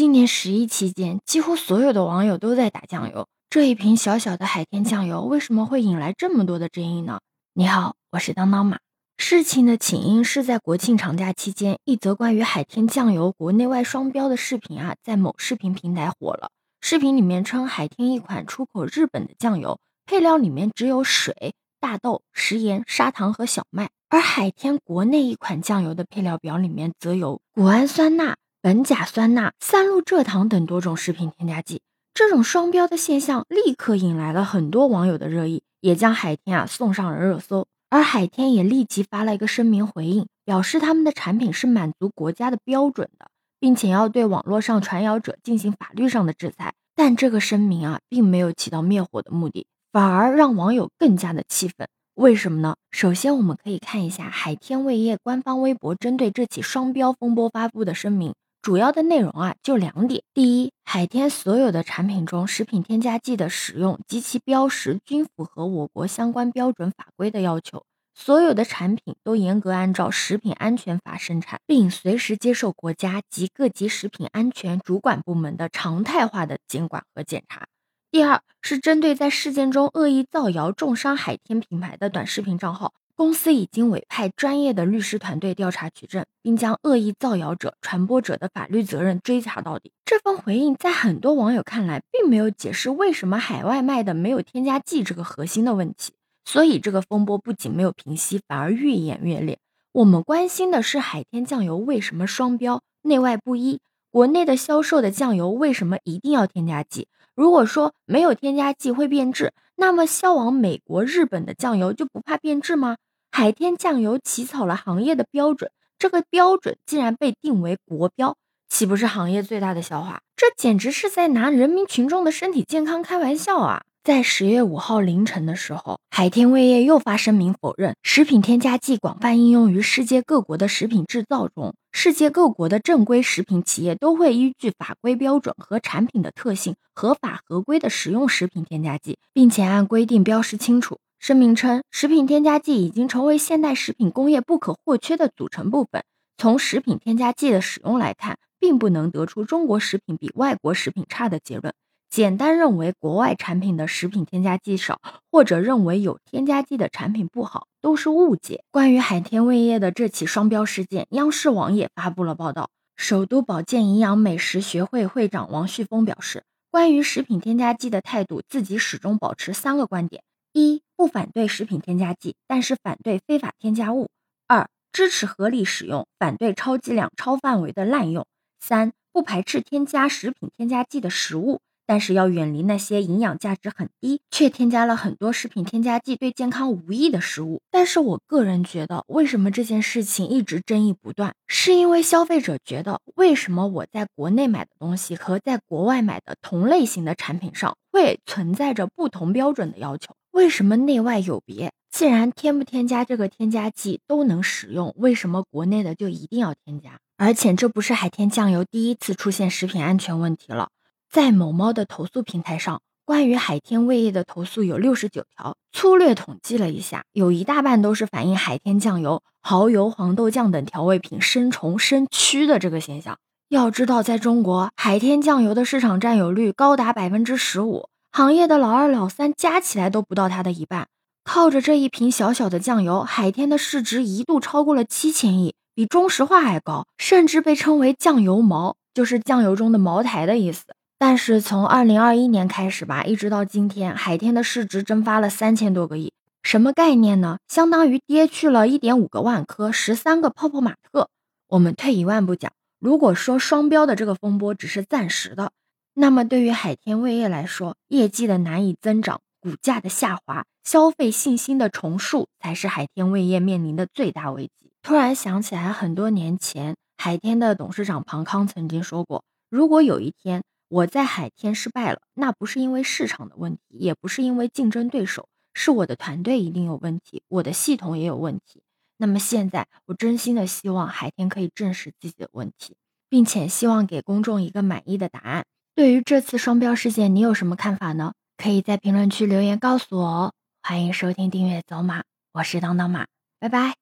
今年十一期间，几乎所有的网友都在打酱油。这一瓶小小的海天酱油为什么会引来这么多的争议呢？你好，我是当当马。事情的起因是在国庆长假期间，一则关于海天酱油国内外双标的视频啊，在某视频平台火了。视频里面称，海天一款出口日本的酱油，配料里面只有水、大豆、食盐、砂糖和小麦，而海天国内一款酱油的配料表里面则有谷氨酸钠、苯甲酸钠、三氯蔗糖等多种食品添加剂。这种双标的现象立刻引来了很多网友的热议，也将海天啊送上了热搜。而海天也立即发了一个声明回应，表示他们的产品是满足国家的标准的，并且要对网络上传谣者进行法律上的制裁。但这个声明啊，并没有起到灭火的目的，反而让网友更加的气愤。为什么呢？首先，我们可以看一下海天味业官方微博针对这起双标风波发布的声明。主要的内容啊，就两点。第一，海天所有的产品中，食品添加剂的使用及其标识均符合我国相关标准法规的要求，所有的产品都严格按照食品安全法生产，并随时接受国家及各级食品安全主管部门的常态化的监管和检查。第二，是针对在事件中恶意造谣重伤海天品牌的短视频账号。公司已经委派专业的律师团队调查取证，并将恶意造谣者、传播者的法律责任追查到底。这份回应在很多网友看来，并没有解释为什么海外卖的没有添加剂这个核心的问题。所以这个风波不仅没有平息，反而愈演愈烈。我们关心的是海天酱油为什么双标、内外不一？国内的销售的酱油为什么一定要添加剂？如果说没有添加剂会变质，那么销往美国、日本的酱油就不怕变质吗？海天酱油起草了行业的标准，这个标准竟然被定为国标，岂不是行业最大的笑话？这简直是在拿人民群众的身体健康开玩笑啊！在十月五号凌晨的时候，海天味业又发声明否认食品添加剂广泛应用于世界各国的食品制造中，世界各国的正规食品企业都会依据法规标准和产品的特性，合法合规的使用食品添加剂，并且按规定标识清楚。声明称，食品添加剂已经成为现代食品工业不可或缺的组成部分。从食品添加剂的使用来看，并不能得出中国食品比外国食品差的结论。简单认为国外产品的食品添加剂少，或者认为有添加剂的产品不好，都是误解。关于海天味业的这起双标事件，央视网也发布了报道。首都保健营养美食学会会长王旭峰表示，关于食品添加剂的态度，自己始终保持三个观点：一。不反对食品添加剂，但是反对非法添加物。二、支持合理使用，反对超剂量、超范围的滥用。三、不排斥添加食品添加剂的食物，但是要远离那些营养价值很低却添加了很多食品添加剂、对健康无益的食物。但是我个人觉得，为什么这件事情一直争议不断？是因为消费者觉得，为什么我在国内买的东西和在国外买的同类型的产品上会存在着不同标准的要求？为什么内外有别？既然添不添加这个添加剂都能使用，为什么国内的就一定要添加？而且这不是海天酱油第一次出现食品安全问题了。在某猫的投诉平台上，关于海天味业的投诉有六十九条。粗略统计了一下，有一大半都是反映海天酱油、蚝油、黄豆酱等调味品生虫生蛆的这个现象。要知道，在中国，海天酱油的市场占有率高达百分之十五。行业的老二、老三加起来都不到它的一半。靠着这一瓶小小的酱油，海天的市值一度超过了七千亿，比中石化还高，甚至被称为“酱油茅”，就是酱油中的茅台的意思。但是从二零二一年开始吧，一直到今天，海天的市值蒸发了三千多个亿。什么概念呢？相当于跌去了一点五个万科，十三个泡泡玛特。我们退一万步讲，如果说双标的这个风波只是暂时的。那么，对于海天味业来说，业绩的难以增长、股价的下滑、消费信心的重塑，才是海天味业面临的最大危机。突然想起来，很多年前，海天的董事长庞康曾经说过：“如果有一天我在海天失败了，那不是因为市场的问题，也不是因为竞争对手，是我的团队一定有问题，我的系统也有问题。”那么现在，我真心的希望海天可以正视自己的问题，并且希望给公众一个满意的答案。对于这次双标事件，你有什么看法呢？可以在评论区留言告诉我哦。欢迎收听、订阅走马，我是当当马，拜拜。